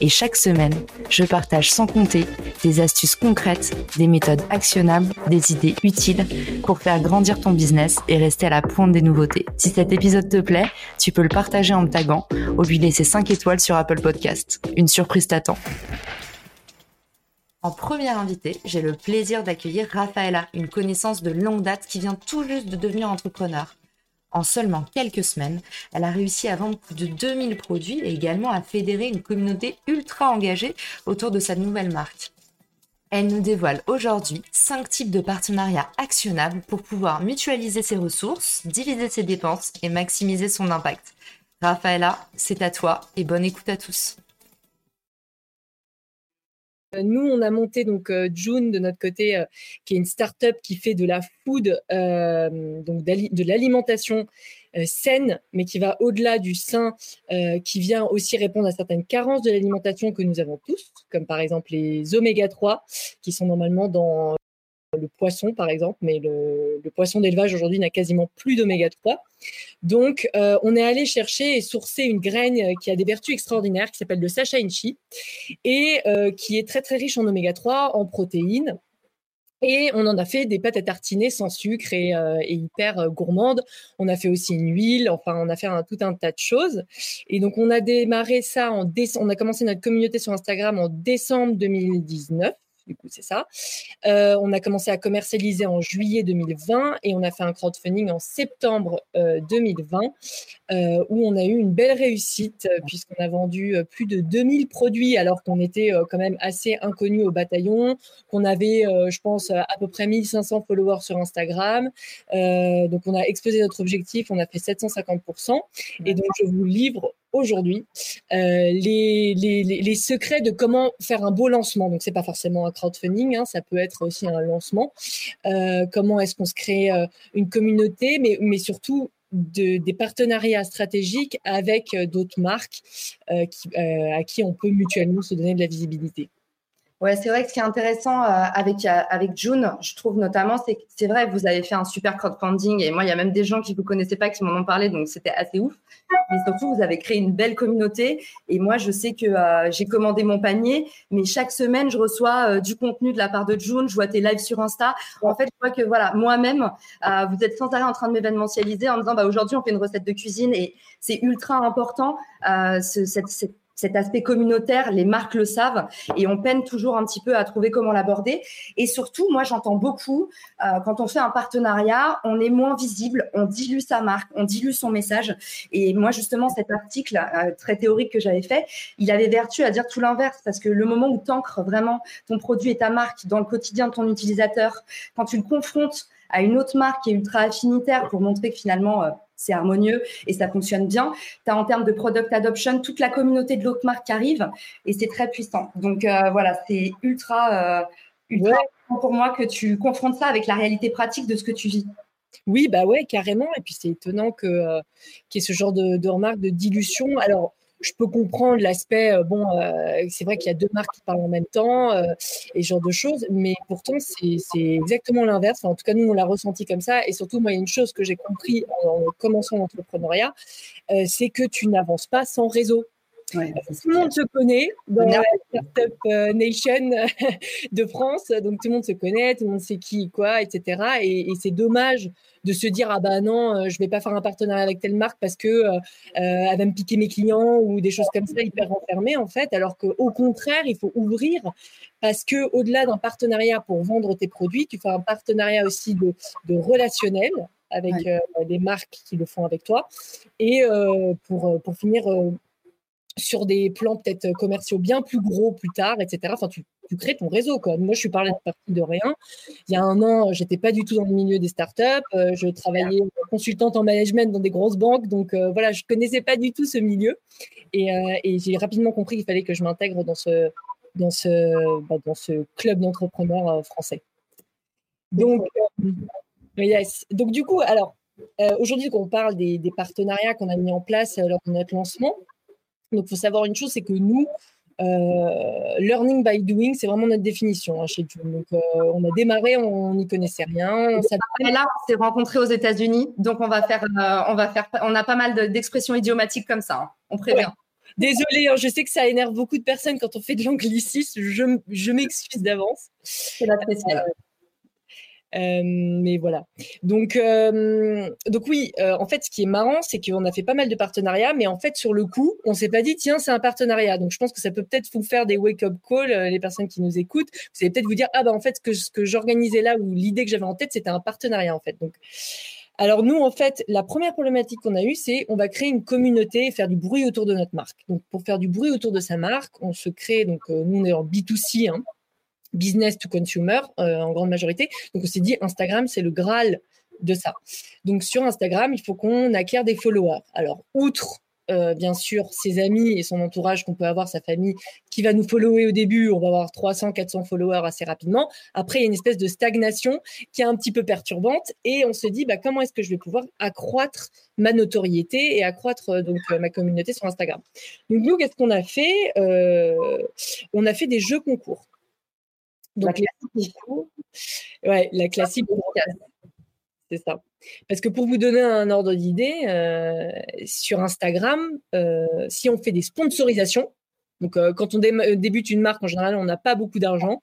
et chaque semaine, je partage sans compter des astuces concrètes, des méthodes actionnables, des idées utiles pour faire grandir ton business et rester à la pointe des nouveautés. Si cet épisode te plaît, tu peux le partager en me taguant ou lui laisser 5 étoiles sur Apple Podcast. Une surprise t'attend. En première invitée, j'ai le plaisir d'accueillir Rafaela, une connaissance de longue date qui vient tout juste de devenir entrepreneur. En seulement quelques semaines, elle a réussi à vendre plus de 2000 produits et également à fédérer une communauté ultra engagée autour de sa nouvelle marque. Elle nous dévoile aujourd'hui 5 types de partenariats actionnables pour pouvoir mutualiser ses ressources, diviser ses dépenses et maximiser son impact. Raphaëla, c'est à toi et bonne écoute à tous. Euh, nous, on a monté donc euh, June de notre côté, euh, qui est une start-up qui fait de la food, donc de l'alimentation saine, mais qui va au-delà du sain, qui vient aussi répondre à certaines carences de l'alimentation que nous avons tous, comme par exemple les oméga 3, qui sont normalement dans le poisson, par exemple, mais le, poisson d'élevage aujourd'hui n'a quasiment plus d'oméga 3. Donc, euh, on est allé chercher et sourcer une graine qui a des vertus extraordinaires, qui s'appelle le Sacha Inchi, et euh, qui est très très riche en oméga 3, en protéines. Et on en a fait des pâtes à tartiner sans sucre et, euh, hyper gourmandes. On a fait aussi une huile. Enfin, on a fait tout un tas de choses. Et donc, on a démarré ça en décembre. On a commencé notre communauté sur Instagram en décembre 2019 du coup, c'est ça. Euh, on a commencé à commercialiser en juillet 2020 et on a fait un crowdfunding en septembre 2020 euh, euh, où on a eu une belle réussite puisqu'on a vendu plus de 2000 produits alors qu'on était quand même assez inconnu au bataillon, qu'on avait, je pense, à peu près 1500 followers sur Instagram. donc, on a explosé notre objectif, on a fait 750%. Et donc, je vous livre aujourd'hui euh, les, secrets de comment faire un beau lancement. Donc, c'est pas forcément un crowdfunding, hein, ça peut être aussi un lancement. Euh, comment est-ce qu'on se crée euh, une communauté, mais, surtout de, des partenariats stratégiques avec d'autres marques à qui on peut mutuellement se donner de la visibilité. Ouais, c'est vrai que ce qui est intéressant euh, avec, euh, avec June, je trouve notamment, c'est que c'est vrai, vous avez fait un super crowdfunding et moi, il y a même des gens qui ne vous connaissaient pas qui m'en ont parlé, donc c'était assez ouf. Mais surtout, vous avez créé une belle communauté et moi, je sais que euh, j'ai commandé mon panier, mais chaque semaine, je reçois du contenu de la part de June, je vois tes lives sur Insta. En fait, je vois que voilà, moi-même, vous êtes sans arrêt en train de m'événementialiser en me disant, bah, aujourd'hui, on fait une recette de cuisine et c'est ultra important, ce, cet aspect communautaire, les marques le savent et on peine toujours un petit peu à trouver comment l'aborder. Et surtout, moi, j'entends beaucoup, euh, quand on fait un partenariat, on est moins visible, on dilue sa marque, on dilue son message. Et moi, justement, cet article euh, très théorique que j'avais fait, il avait vertu à dire tout l'inverse parce que le moment où tu ancres vraiment ton produit et ta marque dans le quotidien de ton utilisateur, quand tu le confrontes à une autre marque qui est ultra affinitaire pour montrer que finalement, euh, c'est harmonieux et ça fonctionne bien. Tu as en termes de product adoption toute la communauté de marque qui arrive et c'est très puissant. Donc euh, voilà, c'est ultra, euh, ultra pour moi que tu confrontes ça avec la réalité pratique de ce que tu vis. Oui, bah ouais, carrément. Et puis c'est étonnant que euh, qu'il y ait ce genre de, de remarques de dilution. Alors, je peux comprendre l'aspect, euh, bon, euh, c'est vrai qu'il y a deux marques qui parlent en même temps euh, et ce genre de choses, mais pourtant, c'est exactement l'inverse. en tout cas, nous, on l'a ressenti comme ça. Et surtout, moi, il y a une chose que j'ai compris en, commençant l'entrepreneuriat, c'est que tu n'avances pas sans réseau. Tout le monde se connaît dans la Startup Nation de France, donc tout le monde se connaît, tout le monde sait qui, quoi, etc. Et, et c'est dommage de se dire ah bah non, euh, je vais pas faire un partenariat avec telle marque parce que euh, euh, elle va me piquer mes clients ou des choses comme ça hyper renfermées en fait, alors qu'au contraire il faut ouvrir parce que au-delà d'un partenariat pour vendre tes produits, tu fais un partenariat aussi de, de relationnel avec des marques qui le font avec toi. Et pour pour finir sur des plans peut-être commerciaux bien plus gros plus tard, etc. Enfin, tu, crées ton réseau. Quoi. Moi, je suis partie de rien. Il y a un an, j'étais pas du tout dans le milieu des startups. Euh, je travaillais consultante en management dans des grosses banques. Donc, euh, voilà, je connaissais pas du tout ce milieu. Et, euh, et j'ai rapidement compris qu'il fallait que je m'intègre dans ce, dans, ce, bah, dans ce club d'entrepreneurs français. Donc, yes. Donc, du coup, alors, aujourd'hui, on parle des, des partenariats qu'on a mis en place lors de notre lancement, donc, il faut savoir une chose, c'est que nous, euh, learning by doing, c'est vraiment notre définition hein, chez June. Donc, euh, on a démarré, on n'y connaissait rien. On là, on s'est rencontrés aux États-Unis, donc on va faire, euh, on va faire, on a pas mal d'expressions idiomatiques comme ça. Hein. On prévient. Désolée, hein, je sais que ça énerve beaucoup de personnes quand on fait de l'anglicisme. Je, je m'excuse d'avance. C'est la euh, mais voilà. Donc, euh, donc oui, euh, en fait, ce qui est marrant, c'est qu'on a fait pas mal de partenariats, mais en fait, sur le coup, on s'est pas dit, tiens, c'est un partenariat. Donc, je pense que ça peut peut-être vous faire des wake-up calls, les personnes qui nous écoutent. Vous allez peut-être vous dire, ah bah en fait, ce que, j'organisais là ou l'idée que j'avais en tête, c'était un partenariat en fait. Donc, alors nous, en fait, la première problématique qu'on a eue, c'est on va créer une communauté et faire du bruit autour de notre marque. Donc, pour faire du bruit autour de sa marque, on se crée, donc nous, on est en B2C, hein, business to consumer euh, en grande majorité. Donc on s'est dit Instagram, c'est le Graal de ça. Donc sur Instagram, il faut qu'on acquiert des followers. Alors outre euh, bien sûr ses amis et son entourage qu'on peut avoir, sa famille qui va nous follower au début, on va avoir 300, 400 followers assez rapidement. Après, il y a une espèce de stagnation qui est un petit peu perturbante et on se dit bah, comment est-ce que je vais pouvoir accroître ma notoriété et accroître euh, donc ma communauté sur Instagram? Donc nous, qu'est-ce qu'on a fait? On a fait des jeux concours. Donc, la classique. Ouais, la classique. C'est ça. Parce que pour vous donner un ordre d'idée, euh, sur Instagram, euh, si on fait des sponsorisations, donc euh, quand on débute une marque, en général, on n'a pas beaucoup d'argent.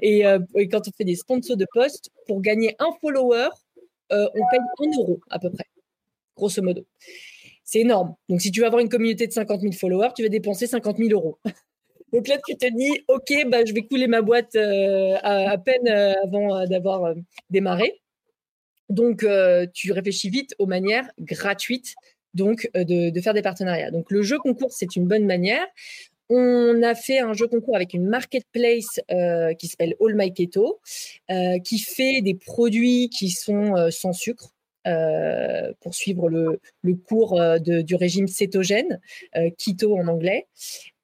Et, quand on fait des sponsors de poste, pour gagner un follower, on paye un euro à peu près, grosso modo. C'est énorme. Donc si tu veux avoir une communauté de 50 000 followers, tu vas dépenser 50 000 euros. Donc là, tu te dis, OK, bah, je vais couler ma boîte euh, à, peine euh, avant euh, d'avoir démarré. Donc, tu réfléchis vite aux manières gratuites donc, de, faire des partenariats. Donc, le jeu concours, c'est une bonne manière. On a fait un jeu concours avec une marketplace qui s'appelle All My Keto, qui fait des produits qui sont sans sucre. pour suivre le, cours du régime cétogène, keto en anglais.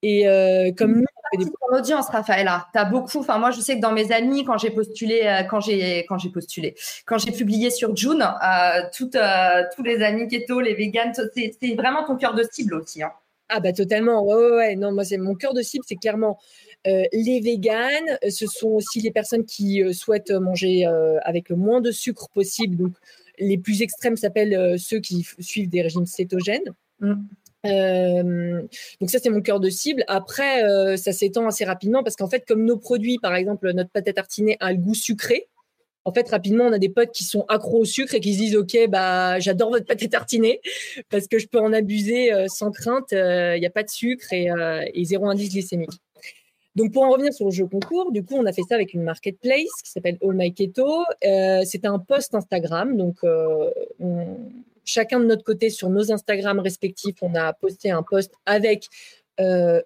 Et euh, comme nous, des... ton audience, Raphaëla, tu as beaucoup. Enfin, moi, je sais que dans mes amis, quand j'ai postulé, euh, quand j'ai quand j'ai postulé, quand j'ai publié sur June, euh, toutes, euh, tous les amis keto, les vegans, c'est vraiment ton cœur de cible aussi. Hein. Ah bah totalement. Ouais, ouais, ouais. Non, moi, c'est mon cœur de cible, c'est clairement euh, les véganes. Ce sont aussi les personnes qui souhaitent manger avec le moins de sucre possible. Donc, les plus extrêmes s'appellent ceux qui suivent des régimes cétogènes. Mm. Euh, donc ça c'est mon cœur de cible. Après euh, ça s'étend assez rapidement parce qu'en fait comme nos produits par exemple notre pâte à tartiner a le goût sucré. En fait rapidement on a des potes qui sont accros au sucre et qui se disent ok bah j'adore votre pâte à tartiner parce que je peux en abuser euh, sans crainte. Il n'y a pas de sucre et, et zéro indice glycémique. Donc pour en revenir sur le jeu concours, du coup on a fait ça avec une marketplace qui s'appelle All My Keto. C'était un post Instagram donc on, chacun de notre côté sur nos Instagram respectifs, on a posté un post avec euh,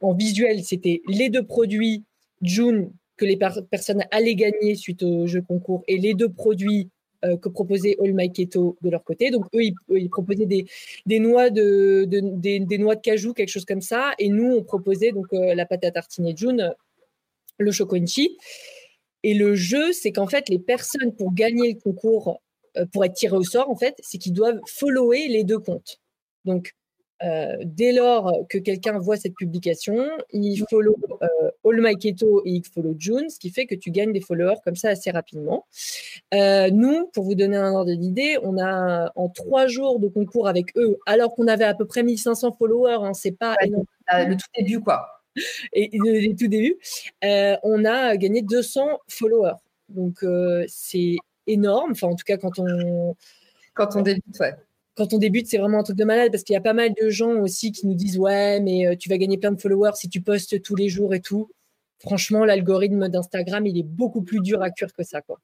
en visuel, c'était les deux produits June que les personnes allaient gagner suite au jeu concours et les deux produits euh, que proposait All My Keto de leur côté. Donc eux, ils, proposaient des, noix de, des, noix de cajou, quelque chose comme ça, et nous on proposait donc euh, la pâte à tartiner June, le choconchi. Et le jeu, c'est qu'en fait, les personnes pour gagner le concours pour être tiré au sort, en fait, c'est qu'ils doivent follower les deux comptes. Donc, euh, dès lors que quelqu'un voit cette publication, il follow euh, All My Keto et il follow June, ce qui fait que tu gagnes des followers comme ça assez rapidement. nous, pour vous donner un ordre d'idée, on a en trois jours de concours avec eux, alors qu'on avait à peu près 1500 followers, hein, c'est pas le tout début quoi. Et, le, tout début, on a gagné 200 followers. Donc c'est énorme. Enfin, en tout cas, quand on. Quand on débute, ouais. Quand on débute, c'est vraiment un truc de malade parce qu'il y a pas mal de gens aussi qui nous disent Ouais, mais euh, tu vas gagner plein de followers si tu postes tous les jours et tout. Franchement, l'algorithme d'Instagram, il est beaucoup plus dur à cuire que ça, quoi.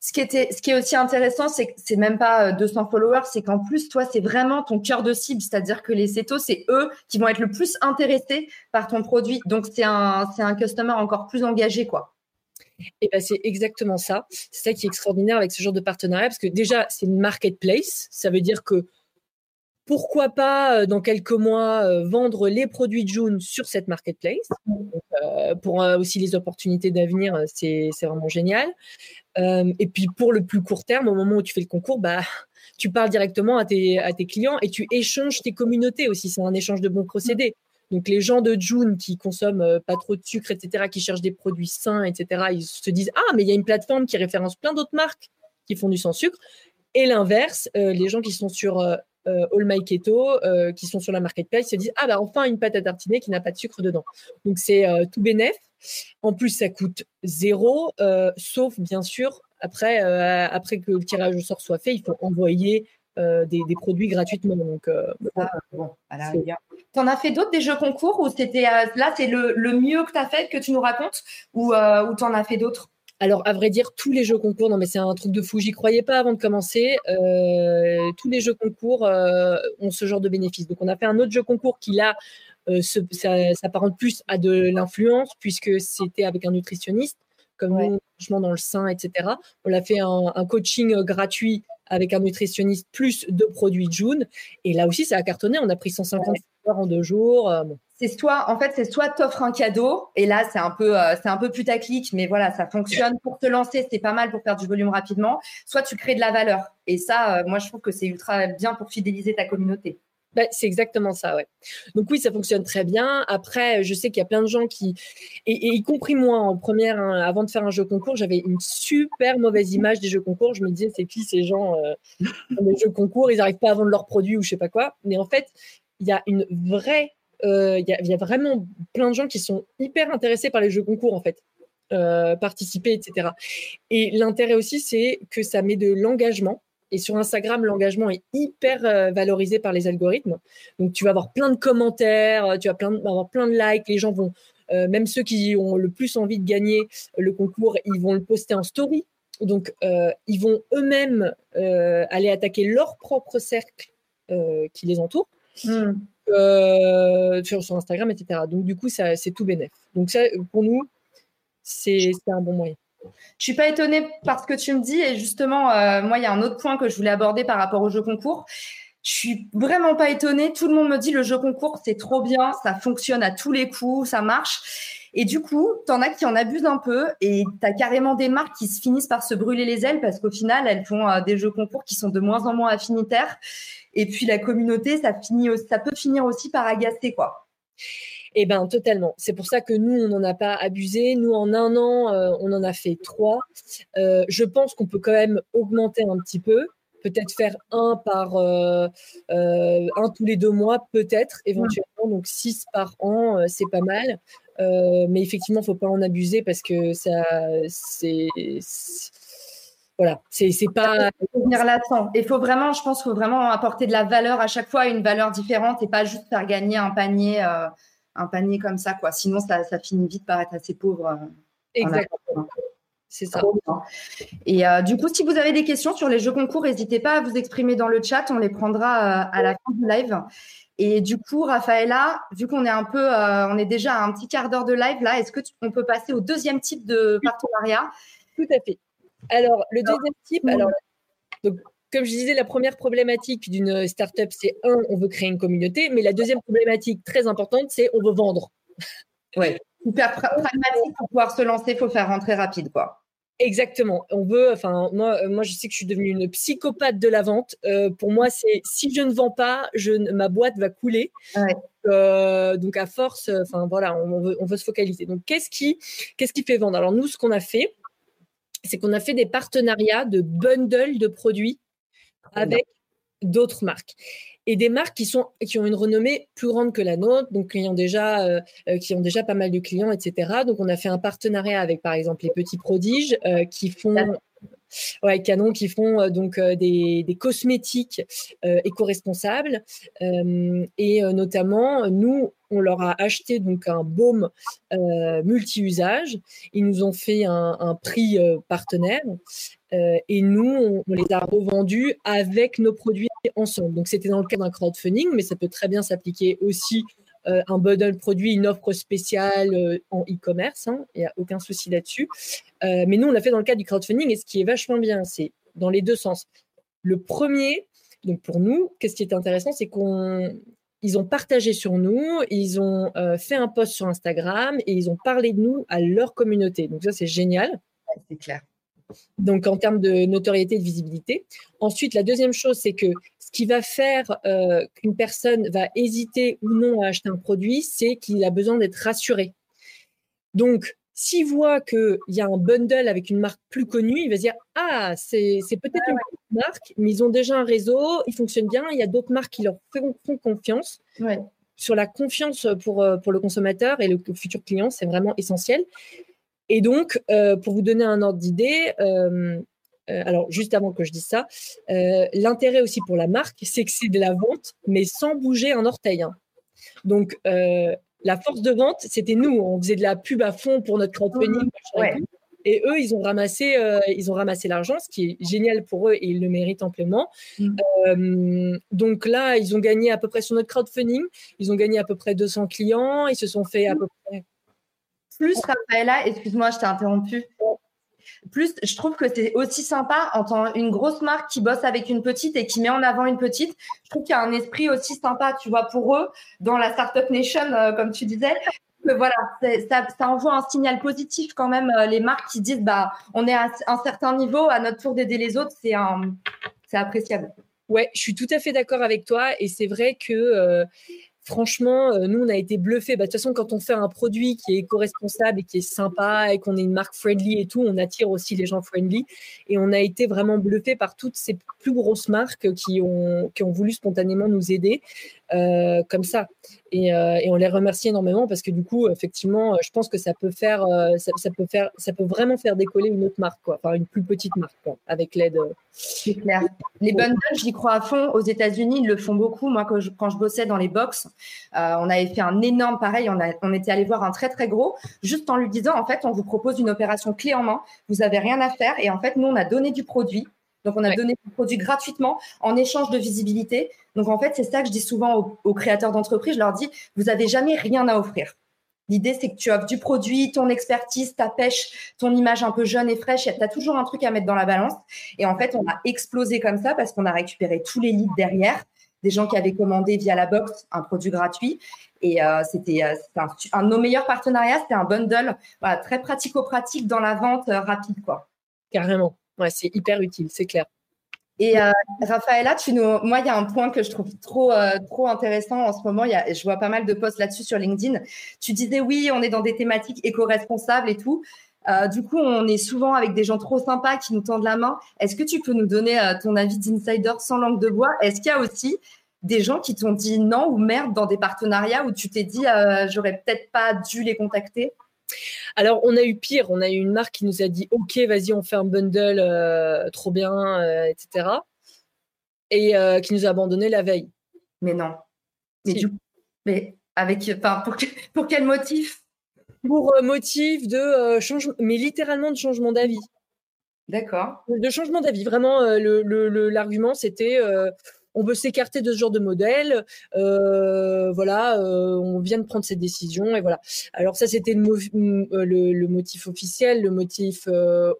Ce qui, était, ce qui est aussi intéressant, c'est que c'est même pas 200 euh, followers, c'est qu'en plus, toi, c'est vraiment ton cœur de cible. C'est-à-dire que les CETO, c'est eux qui vont être le plus intéressés par ton produit. Donc, c'est un, c'est un customer encore plus engagé, quoi. Et ben c'est exactement ça. C'est ça qui est extraordinaire avec ce genre de partenariat, parce que déjà, c'est une marketplace. Ça veut dire que pourquoi pas dans quelques mois vendre les produits de June sur cette marketplace pour aussi les opportunités d'avenir c'est vraiment génial et puis pour le plus court terme au moment où tu fais le concours bah tu parles directement à tes clients et tu échanges tes communautés aussi c'est un échange de bons procédés donc les gens de June qui consomment pas trop de sucre etc qui cherchent des produits sains etc ils se disent ah mais il y a une plateforme qui référence plein d'autres marques qui font du sans sucre et l'inverse, les gens qui sont sur euh, All My Keto euh, qui sont sur la marketplace se disent ah bah enfin une pâte à tartiner qui n'a pas de sucre dedans. Donc c'est euh, tout bénef. En plus ça coûte zéro, sauf bien sûr après après que le tirage au sort soit fait, il faut envoyer des, produits gratuitement. Donc, ah, bon, en as fait d'autres des jeux concours ou c'était là, c'est le, le, mieux que tu as fait que tu nous racontes ou, ou tu en as fait d'autres? Alors, à vrai dire, tous les jeux concours, non, mais c'est un truc de fou. J'y croyais pas avant de commencer. Euh, tous les jeux concours euh, ont ce genre de bénéfices. Donc, on a fait un autre jeu concours qui, là, euh, s'apparente plus à de l'influence, puisque c'était avec un nutritionniste, comme le nous, dans le sein, etc. On a fait un coaching gratuit avec un nutritionniste plus de produits June. Et là aussi, ça a cartonné. On a pris 150 heures en deux jours. Euh, c'est soit, en fait, c'est soit t'offres un cadeau, et là, c'est un peu, euh, c'est un peu putaclic, mais voilà, ça fonctionne pour te lancer, c'est pas mal pour faire du volume rapidement. Soit tu crées de la valeur. Et ça, euh, moi, je trouve que c'est ultra bien pour fidéliser ta communauté. Bah, c'est exactement ça, ouais. Donc oui, ça fonctionne très bien. Après, je sais qu'il y a plein de gens qui, et, y compris moi en première, hein, avant de faire un jeu concours, j'avais une super mauvaise image des jeux concours. Je me disais, c'est qui ces gens euh, les jeux concours? Ils n'arrivent pas à vendre leurs produits ou je sais pas quoi. Mais en fait, il y a une vraie, euh, il y, a vraiment plein de gens qui sont hyper intéressés par les jeux concours en fait. Euh, participer, etc. Et l'intérêt aussi, c'est que ça met de l'engagement et sur Instagram, l'engagement est hyper euh, valorisé par les algorithmes. Donc, tu vas avoir plein de commentaires, euh, tu vas avoir plein de likes. Les gens vont, euh, même ceux qui ont le plus envie de gagner le concours, ils vont le poster en story. Donc, ils vont eux-mêmes aller attaquer leur propre cercle qui les entoure. Hmm. sur, Instagram, etc. Donc, du coup, c'est tout bénéf. Donc, ça, pour nous, c'est un bon moyen. Je suis pas étonnée par ce que tu me dis et justement, euh, moi, il y a un autre point que je voulais aborder par rapport au jeu concours. Je suis vraiment pas étonnée. Tout le monde me dit le jeu concours, c'est trop bien, ça fonctionne à tous les coups, ça marche. Et du coup, tu en as qui en abusent un peu et tu as carrément des marques qui se finissent par se brûler les ailes parce qu'au final, elles font euh, des jeux concours qui sont de moins en moins affinitaires. Et puis la communauté, ça, ça peut finir aussi par agacer, quoi. Eh bien, totalement. C'est pour ça que nous, on n'en a pas abusé. Nous, en un an, euh, on en a fait trois. Euh, je pense qu'on peut quand même augmenter un petit peu. Peut-être faire un par euh, un tous les deux mois, peut-être éventuellement. Donc six par an, c'est pas mal. mais effectivement, il ne faut pas en abuser parce que ça, c'est voilà, c'est pas. Il faut vraiment, je pense, faut vraiment apporter de la valeur à chaque fois, une valeur différente et pas juste faire gagner un panier un panier comme ça, quoi. Sinon, ça, finit vite par être assez pauvre. Euh, Exactement. C'est ça. Et euh, du coup, si vous avez des questions sur les jeux concours, n'hésitez pas à vous exprimer dans le chat. On les prendra euh, à la fin du live. Et du coup, Raphaëla, vu qu'on est un peu, on est déjà à un petit quart d'heure de live là, est-ce que on peut passer au deuxième type de partenariat? Tout à fait. Alors, le deuxième type, alors, donc, comme je disais, la première problématique d'une startup, c'est un, on veut créer une communauté, mais la deuxième problématique très importante, c'est on veut vendre. Oui, hyper pragmatique pour pouvoir se lancer, il faut faire rentrer rapide, quoi. Exactement. On veut, enfin, moi, euh, moi, je sais que je suis devenue une psychopathe de la vente. Euh, pour moi, c'est si je ne vends pas, je, ma boîte va couler. Euh, donc, à force, enfin, voilà, on veut, on veut, se focaliser. Donc, qu'est-ce qui, qu'est-ce qui fait vendre? Alors, nous, ce qu'on a fait, c'est qu'on a fait des partenariats de bundles de produits avec d'autres marques. Et des marques qui sont qui ont une renommée plus grande que la nôtre, donc qui ont déjà euh, euh, qui ont déjà pas mal de clients, etc. Donc on a fait un partenariat avec par exemple les petits prodiges euh, qui font ouais, Canon qui font donc des, des, cosmétiques éco-responsables. Et notamment nous on leur a acheté donc un baume multi-usage. Ils nous ont fait un, prix partenaire euh, et nous, on, les a revendus avec nos produits ensemble. Donc, c'était dans le cadre d'un crowdfunding, mais ça peut très bien s'appliquer aussi euh, un bundle produit, une offre spéciale euh, en e-commerce. Hein. Il n'y a aucun souci là-dessus. mais nous, on l'a fait dans le cadre du crowdfunding. Et ce qui est vachement bien, c'est dans les deux sens. Le premier, donc pour nous, qu'est-ce qui est intéressant, c'est qu'on ils ont partagé sur nous, ils ont euh, fait un post sur Instagram et ils ont parlé de nous à leur communauté. Donc ça, c'est génial. c'est clair. Donc en termes de notoriété et de visibilité. Ensuite, la deuxième chose, c'est que ce qui va faire euh, qu'une personne va hésiter ou non à acheter un produit, c'est qu'il a besoin d'être rassuré. Donc, s'il voit qu'il y a un bundle avec une marque plus connue, il va se dire Ah, c'est peut-être une marque, mais ils ont déjà un réseau, ils fonctionnent bien, il y a d'autres marques qui leur font, confiance. Sur la confiance pour, euh, pour le consommateur et le futur client, c'est vraiment essentiel. Et donc, euh, pour vous donner un ordre d'idée, euh, alors juste avant que je dise ça, l'intérêt aussi pour la marque, c'est que c'est de la vente, mais sans bouger un orteil. Hein. Donc, la force de vente, c'était nous. On faisait de la pub à fond pour notre crowdfunding. Et eux, ils ont ramassé, euh, ils ont ramassé l'argent, ce qui est génial pour eux et ils le méritent amplement. Mm. Euh, donc là, ils ont gagné à peu près sur notre crowdfunding, ils ont gagné à peu près 200 clients, ils se sont fait à peu près. Plus, Raphaëla, excuse-moi, je t'ai interrompu. Plus, je trouve que c'est aussi sympa en tant une grosse marque qui bosse avec une petite et qui met en avant une petite. Je trouve qu'il y a un esprit aussi sympa, tu vois, pour eux, dans la Startup Nation, euh, comme tu disais. Voilà, ça, envoie un signal positif quand même. Euh, les marques qui disent, bah, on est à un certain niveau, à notre tour d'aider les autres, c'est c'est appréciable. Ouais, je suis tout à fait d'accord avec toi. Et c'est vrai que euh, franchement, euh, nous, on a été bluffés. Bah, de toute façon, quand on fait un produit qui est éco-responsable et qui est sympa et qu'on est une marque friendly et tout, on attire aussi les gens friendly. Et on a été vraiment bluffés par toutes ces plus grosses marques qui ont, qui ont voulu spontanément nous aider euh, comme ça. Euh, et, on les remercie énormément parce que du coup, effectivement, je pense que ça peut faire, ça, peut faire, ça peut vraiment faire décoller une autre marque, quoi, enfin une plus petite marque, avec l'aide. C'est clair. Les bundles, j'y crois à fond. Aux États-Unis, ils le font beaucoup. Moi, quand je, quand je bossais dans les box, euh, on avait fait un énorme pareil. On, a, on était allé voir un très très gros, juste en lui disant en fait, on vous propose une opération clé en main. Vous avez rien à faire. Et en fait, nous, on a donné du produit. Donc, on a donné du produit gratuitement en échange de visibilité. Donc, en fait, c'est ça que je dis souvent aux, aux créateurs d'entreprise. Je leur dis, vous avez jamais rien à offrir. L'idée, c'est que tu offres du produit, ton expertise, ta pêche, ton image un peu jeune et fraîche. Tu as toujours un truc à mettre dans la balance. Et en fait, on a explosé comme ça parce qu'on a récupéré tous les leads derrière des gens qui avaient commandé via la box un produit gratuit. Et euh, c'était euh, un, de nos meilleurs partenariats, c'était un bundle voilà, très pratico-pratique dans la vente euh, rapide. Quoi. Carrément, ouais, c'est hyper utile, c'est clair. Et euh, tu nous... moi, il y a un point que je trouve trop, trop intéressant en ce moment. Y. Je vois pas mal de posts là-dessus sur LinkedIn. Tu disais, oui, on est dans des thématiques éco-responsables et tout. du coup, on est souvent avec des gens trop sympas qui nous tendent la main. Est-ce que tu peux nous donner ton avis d'insider sans langue de bois? Est-ce qu'il y a aussi des gens qui t'ont dit non ou merde dans des partenariats où tu t'es dit euh, j'aurais peut-être pas dû les contacter? Alors, on a eu pire. On a eu une marque qui nous a dit OK, vas-y, on fait un bundle, euh, trop bien, euh, etc. Et qui nous a abandonné la veille. Mais non. Mais, du... mais avec, enfin, pour, pour quel motif? Pour motif de changement, mais littéralement de changement d'avis. D'accord. De changement d'avis. Vraiment, l'argument, le, c'était on veut s'écarter de ce genre de modèle. Euh, voilà, euh, on vient de prendre cette décision et voilà. Alors ça, c'était le, euh, motif officiel, le motif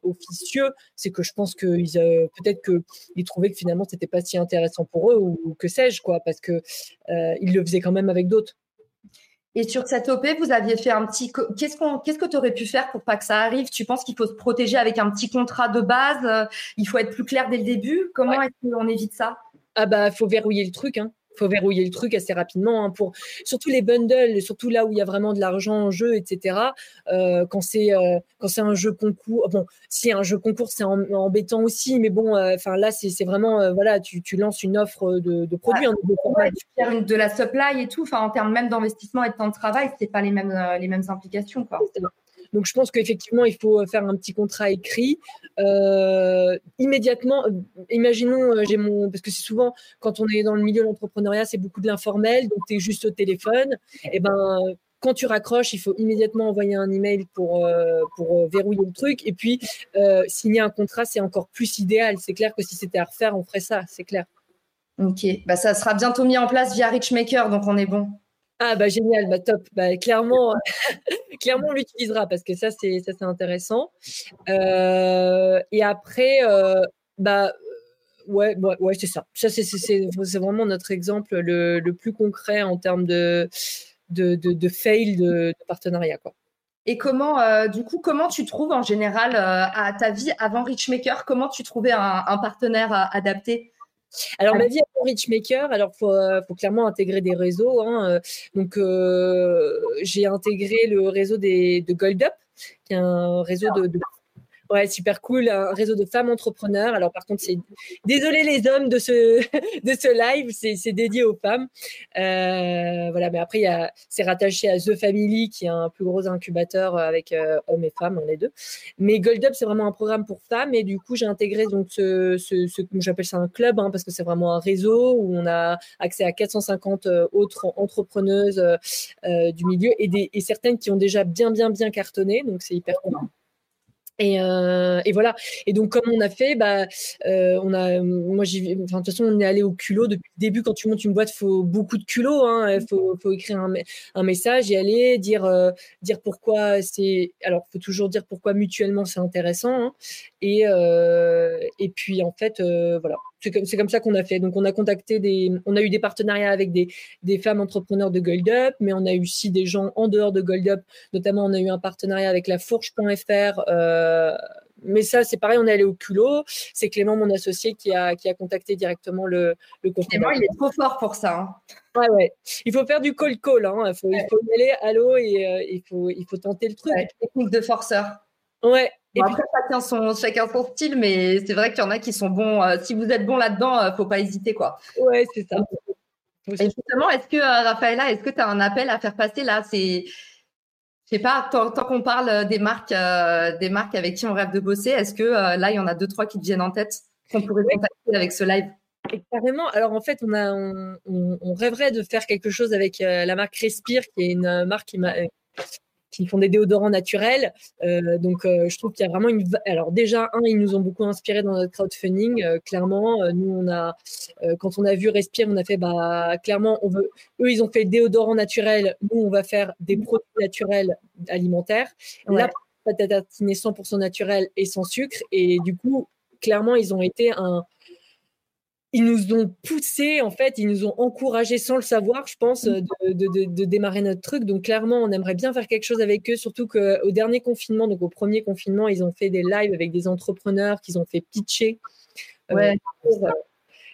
officieux, c'est que je pense que peut-être qu'ils trouvaient que finalement c'était pas si intéressant pour eux ou, que sais-je quoi, parce que ils le faisaient quand même avec d'autres. Et sur cette OP, vous aviez fait un petit. Qu'est-ce qu'on, qu'est-ce que tu aurais pu faire pour pas que ça arrive? Tu penses qu'il faut se protéger avec un petit contrat de base Il faut être plus clair dès le début? Comment est-ce qu'on évite ça? Ah bah faut verrouiller le truc. Hein faut verrouiller le truc assez rapidement hein, pour surtout les bundles, surtout là où il y a vraiment de l'argent en jeu, etc. Euh, quand c'est euh, quand c'est un jeu concours, bon, si un jeu concours c'est embêtant aussi, mais bon, euh, enfin là c'est vraiment voilà, tu, tu, lances une offre de, de produits, ouais, de la supply et tout, enfin en termes même d'investissement et de temps de travail, c'est pas les mêmes les mêmes implications quoi. Donc, je pense qu'effectivement, il faut faire un petit contrat écrit. Euh, immédiatement, euh, imaginons, euh, j'ai mon. Parce que c'est souvent, quand on est dans le milieu de l'entrepreneuriat, c'est beaucoup de l'informel. Donc, tu es juste au téléphone. Et ben quand tu raccroches, il faut immédiatement envoyer un email pour, pour verrouiller le truc. Et puis, signer un contrat, c'est encore plus idéal. C'est clair que si c'était à refaire, on ferait ça, c'est clair. Ok, bah, ça sera bientôt mis en place via Richmaker, donc on est bon. Ah bah génial, bah top. Bah, clairement, clairement on l'utilisera parce que ça c'est ça c'est intéressant. Euh, et après, euh, bah ouais, ouais, c'est ça. Ça, c'est vraiment notre exemple le, le, plus concret en termes de, de, de, fail de, partenariat. Quoi. Et comment, euh, du coup, comment tu trouves en général à ta vie avant Richmaker, comment tu trouvais un, partenaire adapté? Alors, ma vie avant Richmaker, alors il faut, faut, clairement intégrer des réseaux. Hein, donc, j'ai intégré le réseau des, de GoldUp, qui est un réseau de, de Ouais, super cool. Un réseau de femmes entrepreneurs. Alors, par contre, désolé les hommes de ce, de ce live, c'est dédié aux femmes. Euh, voilà, mais après, c'est rattaché à The Family, qui est un plus gros incubateur avec euh, hommes et femmes, on les deux. Mais Gold Up, c'est vraiment un programme pour femmes. Et du coup, j'ai intégré donc ce, ce, ce j'appelle ça un club, hein, parce que c'est vraiment un réseau où on a accès à 450 euh, autres entrepreneuses du milieu et, des, et certaines qui ont déjà bien, bien, bien cartonné. Donc, c'est hyper cool. Et, euh, et, voilà. Et donc, comme on a fait, bah, euh, on a, moi, j'ai, enfin, de toute façon, on est allé au culot depuis le début. Quand tu montes une boîte, il faut beaucoup de culot. Hein. Il faut, faut, écrire un, un, message y aller, dire, euh, dire pourquoi c'est. Alors, il faut toujours dire pourquoi mutuellement c'est intéressant. Hein. Et, euh, et puis, en fait, euh, voilà. C'est comme, comme, ça qu'on a fait. Donc, on a contacté des, on a eu des partenariats avec des, des femmes entrepreneurs de Gold Up, mais on a eu aussi des gens en dehors de Gold Up. Notamment, on a eu un partenariat avec la fourche.fr. Euh, mais ça, c'est pareil, on est allé au culot. C'est Clément, mon associé, qui a, qui a contacté directement le, le Clément, il est trop fort pour ça. Hein. Ouais, ouais. Il faut faire du call call. Hein. Il, faut, il faut y aller, allô, et euh, il, faut, il faut tenter le truc. technique de forceur. Ouais, et après, chacun son, chacun son style, mais c'est vrai qu'il y en a qui sont bons. Euh, si vous êtes bon là-dedans, ne euh, faut pas hésiter, quoi. Ouais, c'est ça. Et justement, est-ce que, euh, Raphaëla, est-ce que tu as un appel à faire passer là? C'est, je sais pas, tant, qu'on parle des marques, des marques avec qui on rêve de bosser, est-ce que là, il y en a deux, trois qui te viennent en tête qu'on pourrait contacter avec ce live? Carrément. Alors en fait, on, a, on, rêverait de faire quelque chose avec la marque Respire, qui est une marque qui m'a qui font des déodorants naturels. Euh, donc, euh, je trouve qu'il y a vraiment une. Alors, déjà, un, ils nous ont beaucoup inspiré dans notre crowdfunding. Euh, clairement, nous, on a, quand on a vu Respire, on a fait, bah, clairement, on veut. Eux, ils ont fait déodorants naturels. Nous, on va faire des produits naturels alimentaires. Ouais. Là, pâte à tartiner 100% naturel et sans sucre. Et du coup, clairement, ils ont été un, ils nous ont poussé, en fait, ils nous ont encouragés sans le savoir, je pense, de, de, démarrer notre truc. Donc, clairement, on aimerait bien faire quelque chose avec eux, surtout qu'au dernier confinement, donc au premier confinement, ils ont fait des lives avec des entrepreneurs qu'ils ont fait pitcher. Euh, ouais. Euh,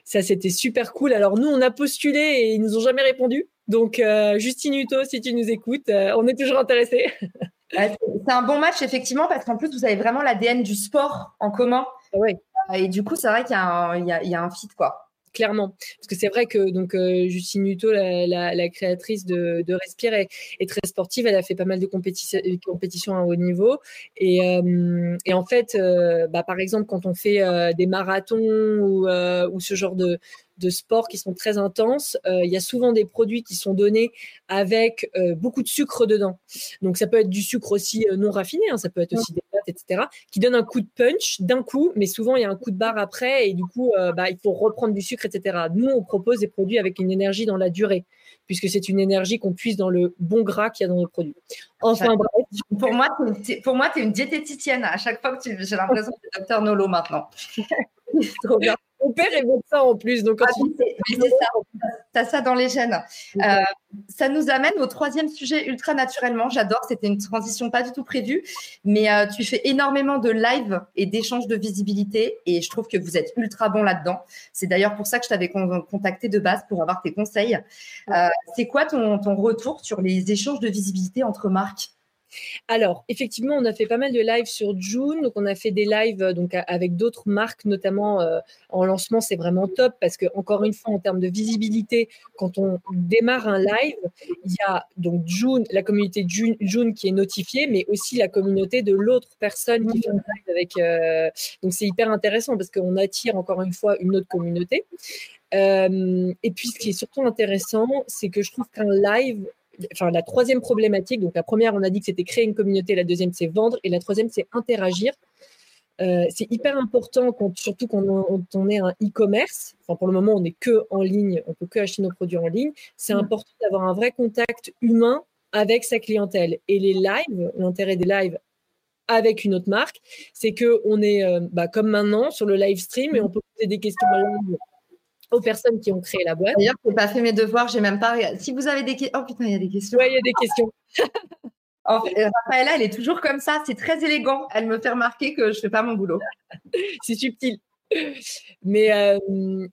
ça, c'était super cool. Alors, nous, on a postulé et ils nous ont jamais répondu. Donc, euh, Justine Hutto, si tu nous écoutes, on est toujours intéressés. c'est un bon match, effectivement, parce qu'en plus, vous avez vraiment l'ADN du sport en commun. Ouais. Et du coup, c'est vrai qu'il y, a un fit, quoi. Clairement, parce que c'est vrai que donc euh, Justine Hutto, la, créatrice de, Respire, est, très sportive. Elle a fait pas mal de compétitions, compétitions à haut niveau. Et, euh, en fait, euh, bah, par exemple, quand on fait euh, des marathons euh, ou ce genre de, de sport qui sont très intenses, euh, il y a souvent des produits qui sont donnés avec euh, beaucoup de sucre dedans. Donc ça peut être du sucre aussi euh, non raffiné, hein, ça peut être aussi des pâtes, etc., qui donne un coup de punch d'un coup, mais souvent il y a un coup de barre après et du coup bah, il faut reprendre du sucre, etc. Nous on propose des produits avec une énergie dans la durée puisque c'est une énergie qu'on puise dans le bon gras qu'il y a dans nos produits. Enfin, bref. Pour moi, pour moi, tu es une diététicienne. À chaque fois que tu, j'ai l'impression que tu es docteur Nolo maintenant. Trop bien. Mon père est médecin en plus, donc ah, c'est ça. T'as ça dans les gènes. Euh, ça nous amène au troisième sujet ultra naturellement. J'adore. C'était une transition pas du tout prévue, mais euh, tu fais énormément de live et d'échanges de visibilité, et je trouve que vous êtes ultra bon là-dedans. C'est d'ailleurs pour ça que je t'avais contacté de base pour avoir tes conseils. Euh, c'est quoi ton, ton retour sur les échanges de visibilité entre marques? Alors, effectivement, on a fait pas mal de lives sur June. Donc, on a fait des lives euh, avec d'autres marques, notamment euh, en lancement. C'est vraiment top parce que, encore une fois, en termes de visibilité, quand on démarre un live, il y a donc June, la communauté June, June qui est notifiée, mais aussi la communauté de l'autre personne qui fait un live avec. Euh, donc, c'est hyper intéressant parce qu'on attire encore une fois une autre communauté. et puis, ce qui est surtout intéressant, c'est que je trouve qu'un live enfin, la troisième problématique, donc la première, on a dit que c'était créer une communauté, la deuxième, c'est vendre, et la troisième, c'est interagir. Euh, c'est hyper important, surtout quand on, est un e-commerce. Enfin, pour le moment, on n'est que en ligne, on peut que acheter nos produits en ligne. C'est important d'avoir un vrai contact humain avec sa clientèle. Et les lives, l'intérêt des lives avec une autre marque, c'est que on est bah, comme maintenant sur le live stream et on peut poser des questions aux personnes qui ont créé la boîte. D'ailleurs, je n'ai pas fait mes devoirs, j'ai même pas. Si vous avez des questions. Oh putain, il y a des questions. Oui, il y a des questions. en fait, Raphaëlla, elle est toujours comme ça, c'est très élégant. Elle me fait remarquer que je ne fais pas mon boulot. c'est subtil. Mais, euh,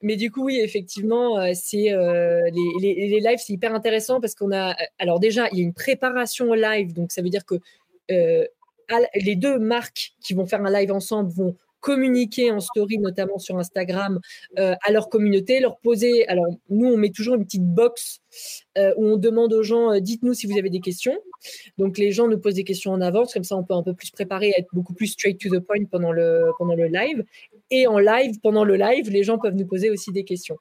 mais du coup, oui, effectivement, euh, c'est euh, les, les, les, lives, c'est hyper intéressant parce qu'on a. Alors, déjà, il y a une préparation au live, donc ça veut dire que les deux marques qui vont faire un live ensemble vont communiquer en story, notamment sur Instagram, euh, à leur communauté, leur poser. Alors, nous, on met toujours une petite box euh, où on demande aux gens euh, dites-nous si vous avez des questions. Donc, les gens nous posent des questions en avance, comme ça, on peut un peu plus préparer, être beaucoup plus straight to the point pendant le, live. Et en live, pendant le live, les gens peuvent nous poser aussi des questions.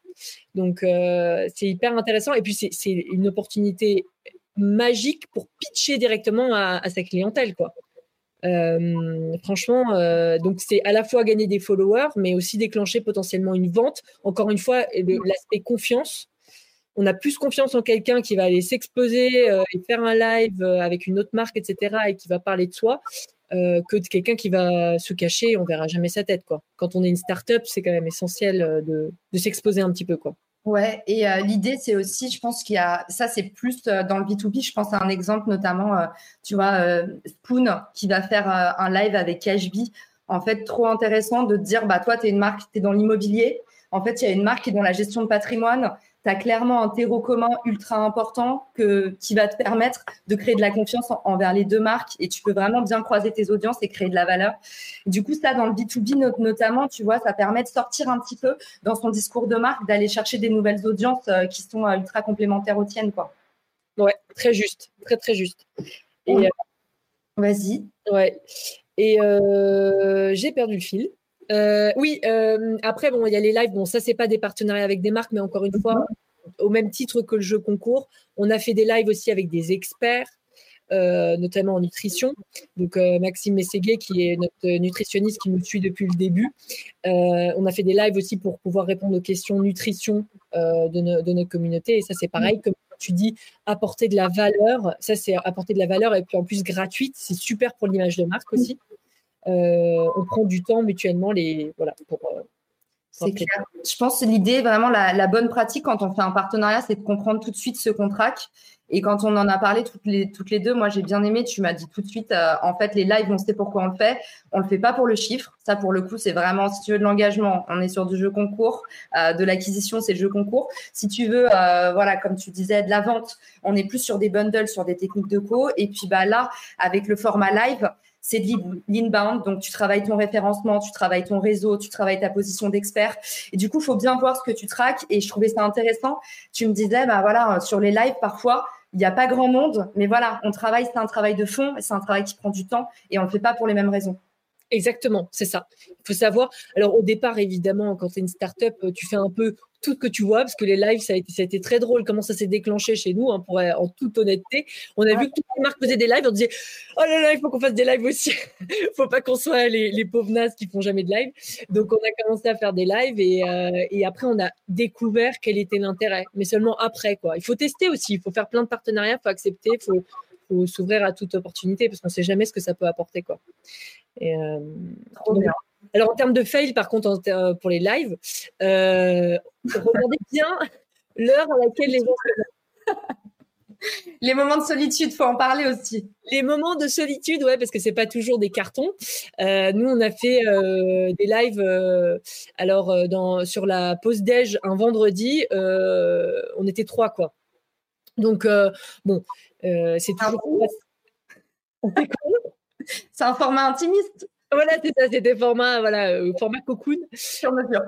Donc, c'est hyper intéressant. Et puis, c'est une opportunité magique pour pitcher directement à, à sa clientèle, quoi. Euh, franchement, euh, donc c'est à la fois gagner des followers, mais aussi déclencher potentiellement une vente. Encore une fois, l'aspect confiance. On a plus confiance en quelqu'un qui va aller s'exposer euh, et faire un live avec une autre marque, etc., et qui va parler de soi, que de quelqu'un qui va se cacher et on verra jamais sa tête. Quoi. Quand on est une start-up, c'est quand même essentiel de, de s'exposer un petit peu. Quoi. Ouais, et euh, l'idée, c'est aussi, je pense qu'il y a, ça c'est plus euh, dans le B2B, je pense à un exemple notamment, euh, tu vois, Spoon qui va faire un live avec Cashbee. En fait, trop intéressant de dire, bah toi, tu es une marque, tu es dans l'immobilier. En fait, il y a une marque qui est dans la gestion de patrimoine tu as clairement un terreau commun ultra important que, qui va te permettre de créer de la confiance envers les deux marques et tu peux vraiment bien croiser tes audiences et créer de la valeur. Du coup, ça, dans le B2B notamment, tu vois, ça permet de sortir un petit peu dans son discours de marque, d'aller chercher des nouvelles audiences euh, qui sont euh, ultra complémentaires aux tiennes. Quoi. Ouais, très juste, très, très juste. Et, euh, Vas-y. Ouais. Et j'ai perdu le fil. Euh, oui, euh, après, bon, il y a les lives. Bon, ça, c'est pas des partenariats avec des marques, mais encore une fois, au même titre que le jeu concours, on a fait des lives aussi avec des experts, euh, notamment en nutrition. Donc, Maxime Mességuet, qui est notre nutritionniste qui nous suit depuis le début. on a fait des lives aussi pour pouvoir répondre aux questions nutrition de, de, notre communauté. Et ça, c'est pareil, comme tu dis, apporter de la valeur. Ça, c'est apporter de la valeur et puis en plus gratuite. C'est super pour l'image de marque aussi. Euh, on prend du temps mutuellement les, voilà, pour, euh, c'est clair. Je pense que l'idée, vraiment, la, bonne pratique quand on fait un partenariat, c'est de comprendre tout de suite ce qu'on traque. Et quand on en a parlé toutes les, toutes les deux, moi, j'ai bien aimé. Tu m'as dit tout de suite, euh, en fait, les lives, on sait pourquoi on le fait. On le fait pas pour le chiffre. Ça, pour le coup, c'est vraiment, si tu veux de l'engagement, on est sur du jeu concours. de l'acquisition, c'est le jeu concours. Si tu veux, voilà, comme tu disais, de la vente, on est plus sur des bundles, sur des techniques de co. Et puis, bah, là, avec le format live, c'est de l'inbound. Donc, tu travailles ton référencement, tu travailles ton réseau, tu travailles ta position d'expert. Et du coup, il faut bien voir ce que tu traques. Et je trouvais ça intéressant. Tu me disais, bah voilà, sur les lives, parfois, il n'y a pas grand monde, mais voilà, on travaille, c'est un travail de fond, c'est un travail qui prend du temps et on ne le fait pas pour les mêmes raisons. Exactement, c'est ça. Il faut savoir. Alors, au départ, évidemment, quand tu es une startup, tu fais un peu tout ce que tu vois, parce que les lives, ça a été, ça a été très drôle, comment ça s'est déclenché chez nous, hein, pour, en toute honnêteté. On a vu que toutes les marques faisaient des lives, on disait Oh là là, il faut qu'on fasse des lives aussi. Il faut pas qu'on soit les, les, pauvres nazes qui font jamais de live. Donc, on a commencé à faire des lives et, euh, et après, on a découvert quel était l'intérêt, mais seulement après. quoi. Il faut tester aussi, il faut faire plein de partenariats, il faut accepter, il faut, faut s'ouvrir à toute opportunité parce qu'on ne sait jamais ce que ça peut apporter. Quoi. Et, euh, alors, en termes de fail, par contre, euh, pour les lives, euh, regardez bien l'heure à laquelle les gens Les moments de solitude, faut en parler aussi. Les moments de solitude, ouais, parce que c'est pas toujours des cartons. Euh, nous, on a fait des lives. alors, dans, sur la pause déj un vendredi, on était trois, quoi. Donc, bon, c'est toujours. C'est un format intimiste. Voilà, c'est ça, c'était format, voilà, euh, format cocoon. Sur mesure.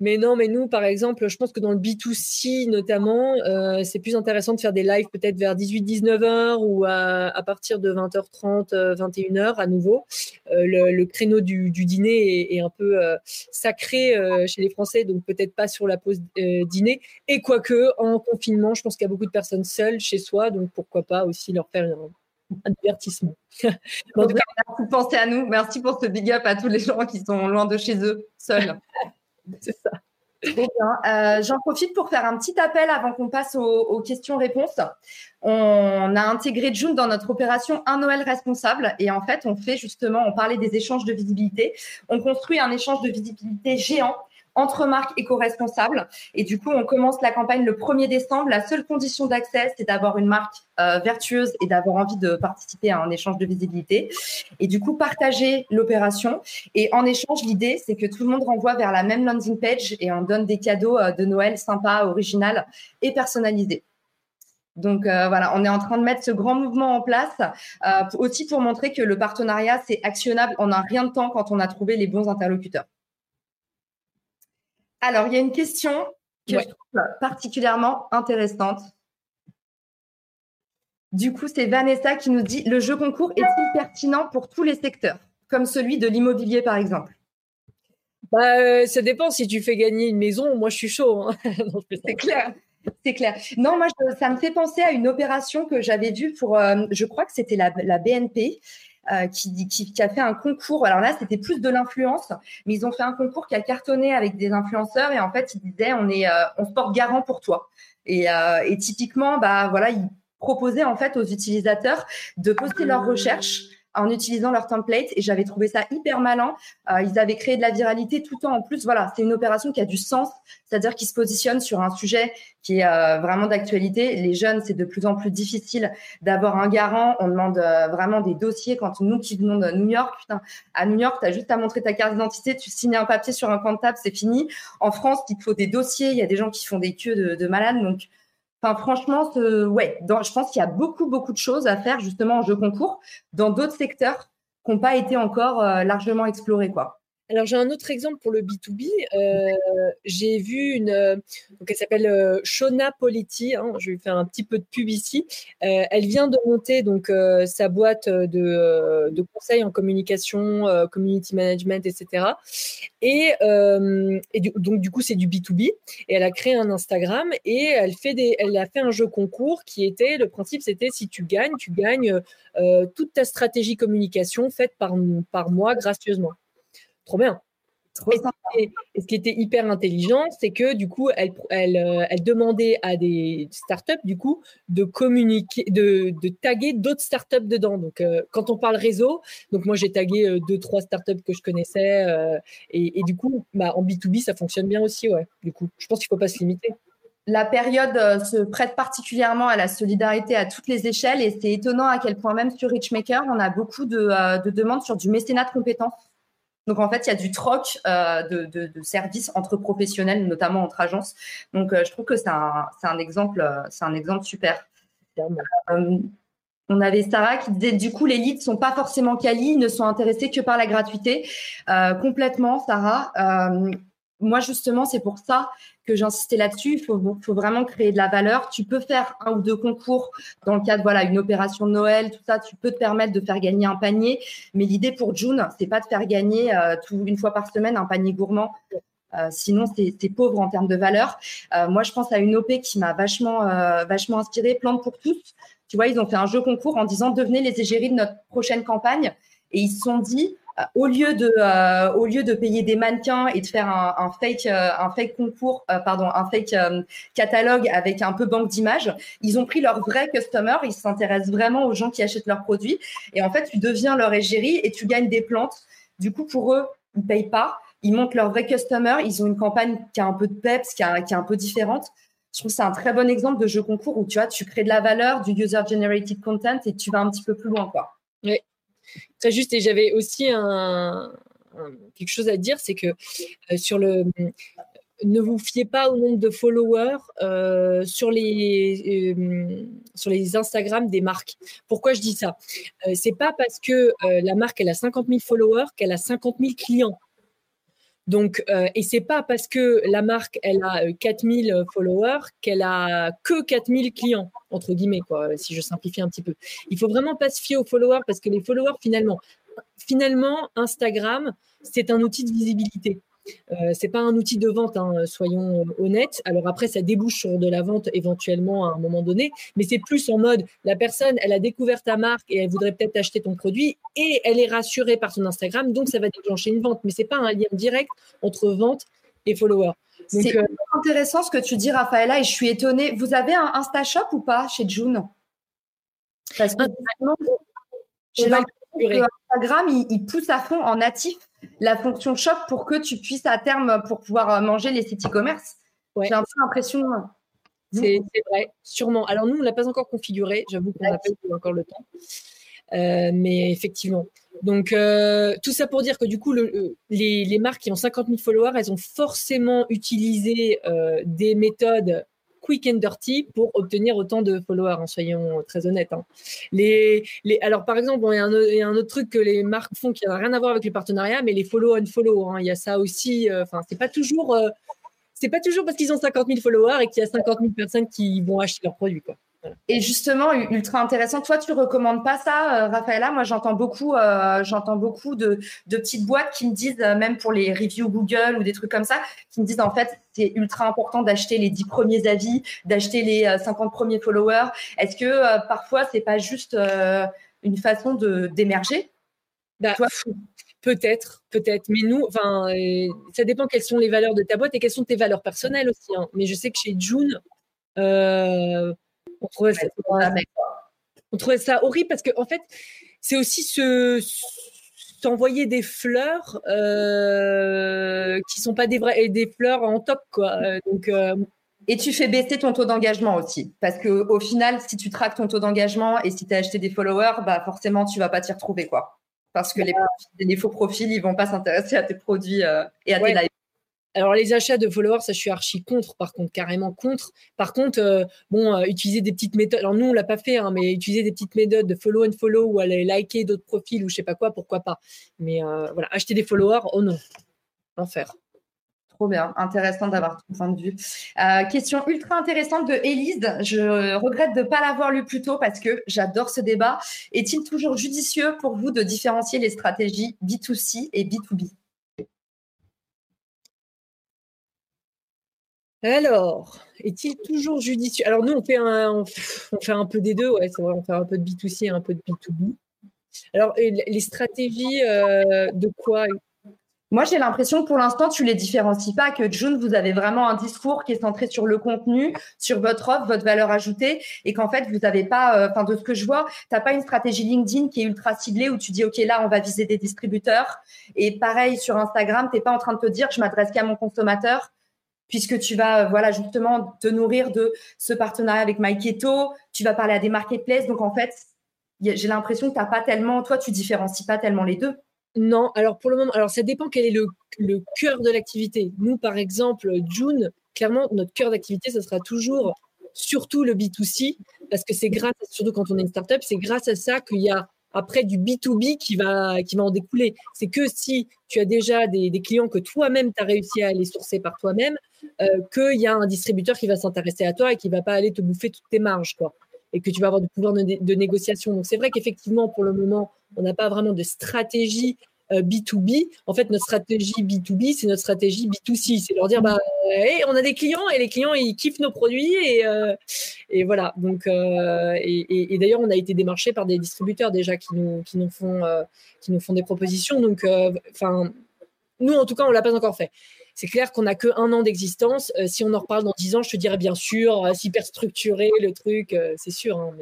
Mais non, mais nous, par exemple, je pense que dans le B2C notamment, euh, c'est plus intéressant de faire des lives peut-être vers 18-19 heures ou à, partir de 20h30, 21h à nouveau. Euh, le, créneau du, dîner est, un peu sacré chez les Français, donc peut-être pas sur la pause dîner. Et quoique, en confinement, je pense qu'il y a beaucoup de personnes seules chez soi, donc pourquoi pas aussi leur faire un divertissement. merci de penser à nous. Merci pour ce big up à tous les gens qui sont loin de chez eux, seuls. C'est ça. Euh, j'en profite pour faire un petit appel avant qu'on passe aux, questions-réponses. On a intégré June dans notre opération Un Noël responsable et en fait, on fait justement, on parlait des échanges de visibilité. On construit un échange de visibilité géant entre marques éco-responsables. Et du coup, on commence la campagne le 1er décembre. La seule condition d'accès, c'est d'avoir une marque euh, vertueuse et d'avoir envie de participer à un échange de visibilité. Et du coup, partager l'opération. Et en échange, l'idée, c'est que tout le monde renvoie vers la même landing page et on donne des cadeaux euh, de Noël sympas, original et personnalisés. Donc euh, voilà, on est en train de mettre ce grand mouvement en place, aussi pour montrer que le partenariat, c'est actionnable en un rien de temps quand on a trouvé les bons interlocuteurs. Alors, il y a une question que je trouve particulièrement intéressante. Du coup, c'est Vanessa qui nous dit le jeu concours est-il pertinent pour tous les secteurs, comme celui de l'immobilier par exemple? Bah, euh, Ça dépend. Si tu fais gagner une maison, moi je suis chaud. Hein. c'est clair. C'est clair. Non, moi, ça me fait penser à une opération que j'avais vue pour, euh, je crois que c'était la, BNP. Euh, qui, a fait un concours. Alors là, c'était plus de l'influence, mais ils ont fait un concours qui a cartonné avec des influenceurs et en fait, ils disaient on est, euh, on se porte garant pour toi. Et, euh, et typiquement, bah voilà, ils proposaient en fait aux utilisateurs de poster leurs recherches en utilisant leur template et j'avais trouvé ça hyper malin. Euh, ils avaient créé de la viralité tout le temps en plus. Voilà, c'est une opération qui a du sens, c'est-à-dire qu'ils se positionnent sur un sujet qui est euh, vraiment d'actualité. Les jeunes, c'est de plus en plus difficile d'avoir un garant. On demande euh, vraiment des dossiers quand nous qui venons de New York, putain, à New York, tu as juste à montrer ta carte d'identité, tu signes un papier sur un coin de table, c'est fini. En France, il te faut des dossiers, il y a des gens qui font des queues de, de malades, donc Enfin, franchement, ouais, je pense qu'il y a beaucoup, beaucoup de choses à faire justement en jeu concours dans d'autres secteurs qui n'ont pas été encore euh, largement explorés, quoi. Alors, j'ai un autre exemple pour le B2B. Euh, j'ai vu une, euh, donc elle s'appelle euh, Shona Politi. Hein, je vais faire un petit peu de pub ici. elle vient de monter donc sa boîte de, de conseils en communication, community management, etc. Et, et donc du coup, c'est du B2B. Et elle a créé un Instagram et elle fait des, elle a fait un jeu concours qui était le principe, c'était si tu gagnes, tu gagnes toute ta stratégie communication faite par par moi gracieusement. Trop bien. et, ce qui était hyper intelligent, c'est que du coup, elle, elle, euh, elle, demandait à des startups du coup de communiquer, de, de taguer d'autres startups dedans. Donc, euh, quand on parle réseau, donc moi j'ai tagué euh, deux trois startups que je connaissais et, et, du coup, bah, en B2B ça fonctionne bien aussi, ouais. Du coup, je pense qu'il faut pas se limiter. La période se prête particulièrement à la solidarité à toutes les échelles et c'est étonnant à quel point même sur Richmaker, on a beaucoup de, de demandes sur du mécénat de compétences. Donc en fait, il y a du troc euh, de, services entre professionnels, notamment entre agences. Donc euh, je trouve que c'est un, exemple, euh, c'est un exemple super. on avait Sarah qui disait du coup les leads sont pas forcément quali, ne sont intéressés que par la gratuité. complètement, Sarah. moi justement, c'est pour ça que j'insistais là-dessus. Il faut, vraiment créer de la valeur. Tu peux faire un ou deux concours dans le cadre, voilà, une opération de Noël, tout ça. Tu peux te permettre de faire gagner un panier. Mais l'idée pour June, c'est pas de faire gagner euh, une fois par semaine un panier gourmand. Euh, sinon, c'est pauvre en termes de valeur. Euh, moi, je pense à une OP qui m'a vachement, vachement inspirée, Plante pour tous. Tu vois, ils ont fait un jeu concours en disant devenez les égéries de notre prochaine campagne. Et ils se sont dit, euh, au lieu de euh, au lieu de payer des mannequins et de faire un, fake euh, fake concours pardon un fake catalogue avec un peu banque d'images ils ont pris leur vrai customer ils s'intéressent vraiment aux gens qui achètent leurs produits. Et en fait tu deviens leur égérie et tu gagnes des plantes. Du coup pour eux ils payent pas. Ils montent leur vrai customer. Ils ont une campagne qui a un peu de peps qui, est un peu différente. Je trouve que c'est un très bon exemple de jeu concours où tu vois tu crées de la valeur du user generated content et tu vas un petit peu plus loin quoi Très juste. Et j'avais aussi quelque chose à dire, c'est que euh, sur le ne vous fiez pas au nombre de followers euh, sur les euh, sur les Instagram des marques. Pourquoi je dis ça? C'est pas parce que la marque a 50 000 followers qu'elle a 50 000 clients. Donc, euh, et c'est pas parce que la marque elle a 4000 euh, followers qu'elle a que 4000 clients entre guillemets quoi, si je simplifie un petit peu. Il faut vraiment pas se fier aux followers parce que les followers finalement, finalement Instagram c'est un outil de visibilité. Euh, c'est pas un outil de vente, hein, soyons honnêtes. Alors après, ça débouche sur de la vente éventuellement à un moment donné, mais c'est plus en mode la personne, elle a découvert ta marque et elle voudrait peut-être acheter ton produit et elle est rassurée par son Instagram, donc ça va déclencher une vente. Mais c'est pas un lien direct entre vente et follower. C'est euh, intéressant ce que tu dis, Raphaëla, et je suis étonnée. Vous avez un InstaShop ou pas chez June? Parce que Instagram, il, pousse à fond en natif la fonction shop pour que tu puisses à terme pour pouvoir euh, manger les sites e-commerce. J'ai un peu l'impression. C'est vrai, sûrement. Alors nous, on ne l'a pas encore configuré. J'avoue qu'on n'a pas eu encore le temps. Euh, mais effectivement. Donc, euh, tout ça pour dire que du coup, le, les, marques qui ont 50 000 followers, elles ont forcément utilisé des méthodes quick and dirty pour obtenir autant de followers, hein, soyons très honnêtes. Hein. Les, les, alors, par exemple, il y, a un autre truc que les marques font qui n'a rien à voir avec les partenariats, mais les follow and follow. Hein. Il y a ça aussi. Euh, enfin, c'est pas toujours. Euh, pas toujours parce qu'ils ont 50 000 followers et qu'il y a 50 000 personnes qui vont acheter leurs produits. Quoi. Et justement, ultra intéressant. Toi, tu recommandes pas ça, euh, Raphaëla Moi, j'entends beaucoup, euh, j'entends beaucoup de, petites boîtes qui me disent, euh, même pour les reviews Google ou des trucs comme ça, qui me disent en fait, c'est ultra important d'acheter les 10 premiers avis, d'acheter les 50 premiers followers. Est-ce que parfois, c'est pas juste une façon de d'émerger? Bah, Peut-être, peut-être. Mais nous, enfin, ça dépend quelles sont les valeurs de ta boîte et quelles sont tes valeurs personnelles aussi. Hein. Mais je sais que chez June, on trouvait, ça, on trouvait ça horrible parce que en fait, c'est aussi se s'envoyer des fleurs euh, qui sont pas des vraies des fleurs en top quoi. Euh, donc euh, et tu fais baisser ton taux d'engagement aussi. Parce que au final, si tu traques ton taux d'engagement et si tu as acheté des followers, bah forcément, tu vas pas t'y retrouver. quoi. Parce que les, les, faux profils, ils vont pas s'intéresser à tes produits et à tes lives. Alors les achats de followers, ça je suis archi contre, par contre, carrément contre. Par contre, euh, bon, euh, utiliser des petites méthodes. Alors nous on l'a pas fait, hein, mais utiliser des petites méthodes de follow and follow ou aller liker d'autres profils ou je sais pas quoi, pourquoi pas. Mais euh, voilà, acheter des followers, oh non, l'enfer. Trop bien, intéressant d'avoir ton point de vue. question ultra intéressante de Élise. Je regrette de ne pas l'avoir lu plus tôt parce que j'adore ce débat. Est-il toujours judicieux pour vous de différencier les stratégies B2C et B2B Alors, est-il toujours judicieux? Alors, nous, on fait, un, peu des deux, ouais, c'est vrai, on fait un peu de B2C et un peu de B2B. Alors, les stratégies euh, de quoi? Moi, j'ai l'impression que pour l'instant, tu les différencies pas, que June, vous avez vraiment un discours qui est centré sur le contenu, sur votre offre, votre valeur ajoutée, et qu'en fait, vous n'avez pas, euh, enfin, de ce que je vois, tu n'as pas une stratégie LinkedIn qui est ultra ciblée où tu dis, OK, là, on va viser des distributeurs. Et pareil, sur Instagram, tu n'es pas en train de te dire, je m'adresse qu'à mon consommateur puisque tu vas voilà justement te nourrir de ce partenariat avec MyKeto, tu vas parler à des marketplaces. Donc en fait, j'ai l'impression que tu pas tellement, toi, tu différencies pas tellement les deux. Non, alors pour le moment, alors ça dépend quel est le, le cœur de l'activité. Nous, par exemple, June, clairement, notre cœur d'activité, ce sera toujours surtout le B2C, parce que c'est grâce, surtout quand on est une startup, c'est grâce à ça qu'il y a après du B2B qui va, qui va en découler. C'est que si tu as déjà des, clients que toi-même, tu as réussi à aller sourcer par toi-même, euh, qu'il y a un distributeur qui va s'intéresser à toi et qui va pas aller te bouffer toutes tes marges. Quoi et que tu vas avoir du pouvoir de négociation. Donc c'est vrai qu'effectivement, pour le moment, on n'a pas vraiment de stratégie B2B. Euh, en fait, notre stratégie B2B, c'est notre stratégie B2C. C'est leur dire, bah, on a des clients et les clients, ils kiffent nos produits. Et, euh, voilà. Donc, euh, et, d'ailleurs, on a été démarché par des distributeurs déjà qui nous, qui nous, font, qui nous font des propositions. Donc, enfin, nous, en tout cas, on ne l'a pas encore fait. C'est clair qu'on n'a que un an d'existence. si on en reparle dans dix ans, je te dirais bien sûr, hyper structuré le truc, c'est sûr. Hein,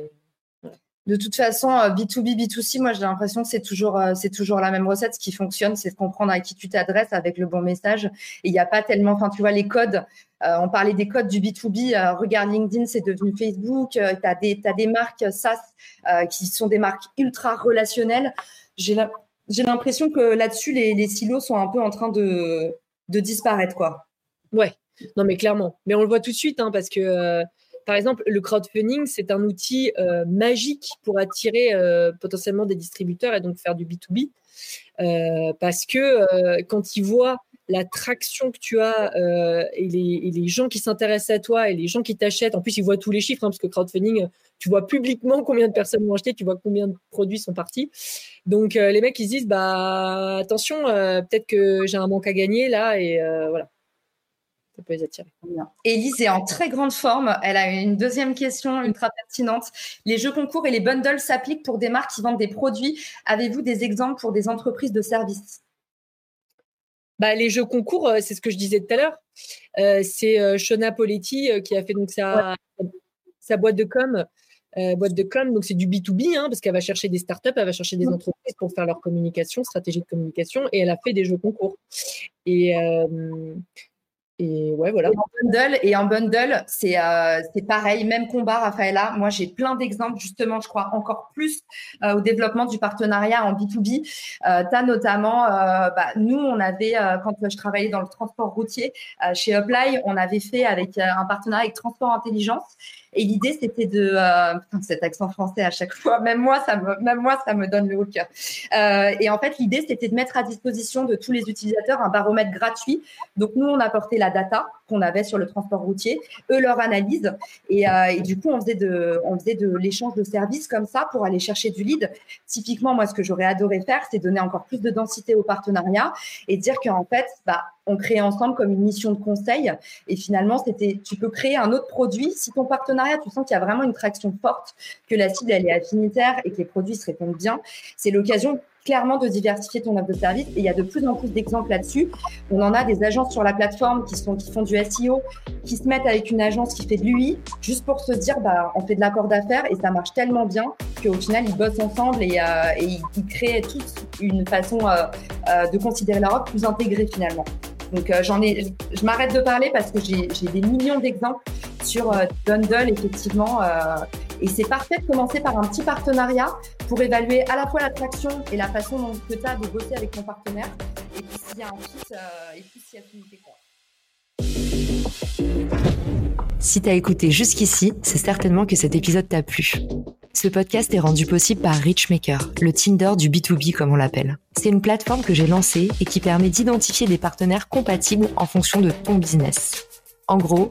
de toute façon, B2B, euh, B2C, moi j'ai l'impression que c'est toujours, euh, c'est toujours la même recette. Ce qui fonctionne, c'est de comprendre à qui tu t'adresses avec le bon message. Et il n'y a pas tellement, enfin tu vois, les codes, euh, on parlait des codes du B2B, regarde LinkedIn, c'est devenu Facebook, tu as, des, marques SaaS qui sont des marques ultra relationnelles. J'ai l'impression que là-dessus, les, silos sont un peu en train de, de disparaître. quoi. Ouais, non mais clairement. Mais on le voit tout de suite hein, parce que par exemple, le crowdfunding, c'est un outil euh, magique pour attirer euh, potentiellement des distributeurs et donc faire du B2B. Euh, parce que quand ils voient la traction que tu as et les, gens qui s'intéressent à toi et les gens qui t'achètent, en plus ils voient tous les chiffres, hein, parce que crowdfunding, tu vois publiquement combien de personnes vont acheter, tu vois combien de produits sont partis. Donc les mecs ils se disent, bah attention, peut-être que j'ai un manque à gagner là et voilà peut les attirer. Élise est en très grande forme. Elle a une deuxième question ultra pertinente. Les jeux concours et les bundles s'appliquent pour des marques qui vendent des produits. Avez-vous des exemples pour des entreprises de services? Bah, Les jeux concours, c'est ce que je disais tout à l'heure. c'est Shona Poletti qui a fait donc sa, sa boîte de com euh, boîte de com, donc c'est du B2B, hein, parce qu'elle va chercher des startups, elle va chercher des entreprises pour faire leur communication, stratégie de communication, et elle a fait des jeux concours. Et, euh, et ouais, voilà. Et en bundle, et en bundle c'est euh, pareil, même combat, Raphaëla. Moi, j'ai plein d'exemples, justement, je crois encore plus euh, au développement du partenariat en B2B. Euh, tu as notamment, euh, bah, nous, on avait, euh, quand je travaillais dans le transport routier chez Uply, on avait fait avec un partenariat avec Transport Intelligence. Et l'idée, c'était de, putain, cet accent français à chaque fois, même moi, ça me, même moi, ça me donne le haut cœur. et en fait, l'idée, c'était de mettre à disposition de tous les utilisateurs un baromètre gratuit. Donc, nous, on apportait la data qu'on avait sur le transport routier, eux leur analyse. Et, euh, et du coup, on faisait de, on faisait de l'échange de services comme ça pour aller chercher du lead. Typiquement, moi, ce que j'aurais adoré faire, c'est donner encore plus de densité au partenariat et dire qu'en fait, bah, on crée ensemble comme une mission de conseil. Et finalement, c'était, tu peux créer un autre produit si ton partenariat, tu sens qu'il y a vraiment une traction forte, que la cible elle est affinitaire et que les produits se répondent bien. C'est l'occasion clairement de diversifier ton offre de service. Et il y a de plus en plus d'exemples là-dessus. On en a des agences sur la plateforme qui, sont, qui font du SEO, qui se mettent avec une agence qui fait de l'UI, juste pour se dire, bah, on fait de l'accord d'affaires et ça marche tellement bien qu'au final, ils bossent ensemble et, euh, ils, créent toute une façon euh, euh, de considérer leur offre plus intégrée finalement. Donc j'en ai, je m'arrête de parler parce que j'ai des millions d'exemples sur Bundle effectivement et c'est parfait de commencer par un petit partenariat pour évaluer à la fois l'attraction et la façon dont tu as de bosser avec ton partenaire. Et puis s'il y a un fit, euh, et puis s'il y a quoi. Si t'as écouté jusqu'ici, c'est certainement que cet épisode t'a plu. Ce podcast est rendu possible par Richmaker, le Tinder du B2B comme on l'appelle. C'est une plateforme que j'ai lancée et qui permet d'identifier des partenaires compatibles en fonction de ton business. En gros,